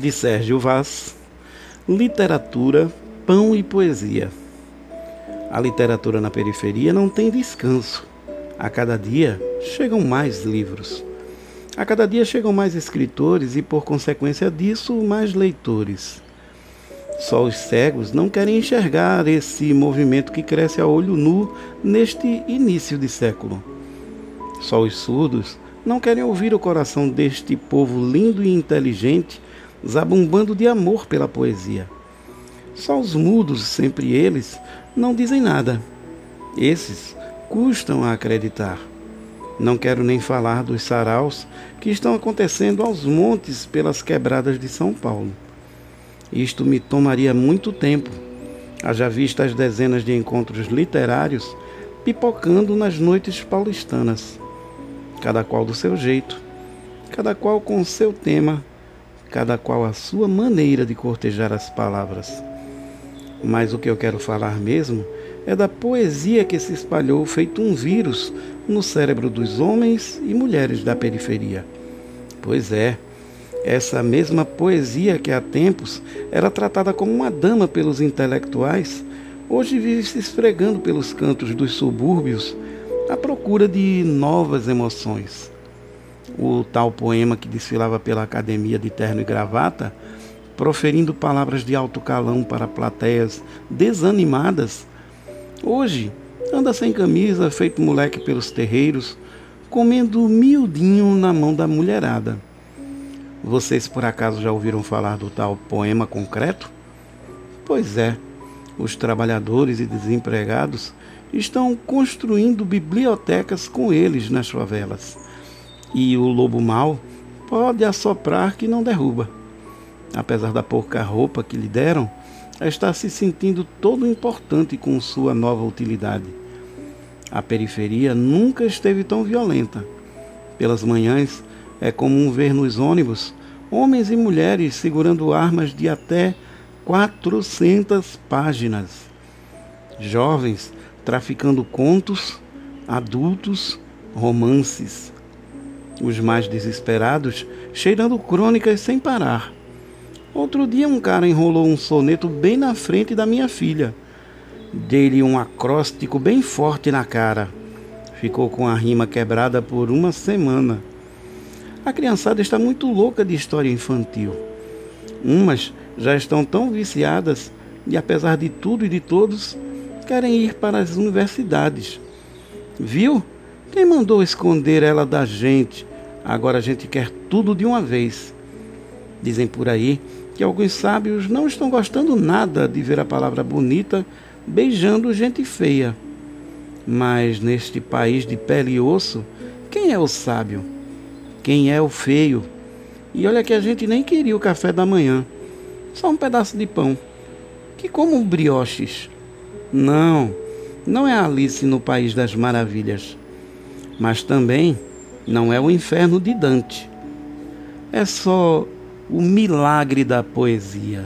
de Sérgio Vaz, Literatura, Pão e Poesia. A literatura na periferia não tem descanso. A cada dia chegam mais livros. A cada dia chegam mais escritores e, por consequência disso, mais leitores. Só os cegos não querem enxergar esse movimento que cresce a olho nu neste início de século. Só os surdos não querem ouvir o coração deste povo lindo e inteligente zabumbando de amor pela poesia. Só os mudos, sempre eles, não dizem nada. Esses custam a acreditar. Não quero nem falar dos saraus que estão acontecendo aos montes pelas quebradas de São Paulo. Isto me tomaria muito tempo, haja vista as dezenas de encontros literários pipocando nas noites paulistanas cada qual do seu jeito, cada qual com seu tema, cada qual a sua maneira de cortejar as palavras. Mas o que eu quero falar mesmo é da poesia que se espalhou feito um vírus no cérebro dos homens e mulheres da periferia. Pois é, essa mesma poesia que há tempos era tratada como uma dama pelos intelectuais, hoje vive se esfregando pelos cantos dos subúrbios à procura de novas emoções. O tal poema que desfilava pela academia de terno e gravata, proferindo palavras de alto calão para plateias desanimadas, hoje anda sem camisa, feito moleque pelos terreiros, comendo miudinho na mão da mulherada. Vocês por acaso já ouviram falar do tal poema concreto? Pois é, os trabalhadores e desempregados estão construindo bibliotecas com eles nas favelas. E o lobo mau pode assoprar que não derruba. Apesar da pouca roupa que lhe deram, está se sentindo todo importante com sua nova utilidade. A periferia nunca esteve tão violenta. Pelas manhãs, é comum ver nos ônibus homens e mulheres segurando armas de até 400 páginas. Jovens traficando contos, adultos, romances. Os mais desesperados cheirando crônicas sem parar. Outro dia um cara enrolou um soneto bem na frente da minha filha. Dei-lhe um acróstico bem forte na cara. Ficou com a rima quebrada por uma semana. A criançada está muito louca de história infantil. Umas já estão tão viciadas e, apesar de tudo e de todos, querem ir para as universidades. Viu? Quem mandou esconder ela da gente? Agora a gente quer tudo de uma vez. Dizem por aí que alguns sábios não estão gostando nada de ver a palavra bonita beijando gente feia. Mas neste país de pele e osso, quem é o sábio? Quem é o feio? E olha que a gente nem queria o café da manhã, só um pedaço de pão, que como brioches. Não, não é Alice no País das Maravilhas, mas também não é o inferno de Dante. É só o milagre da poesia.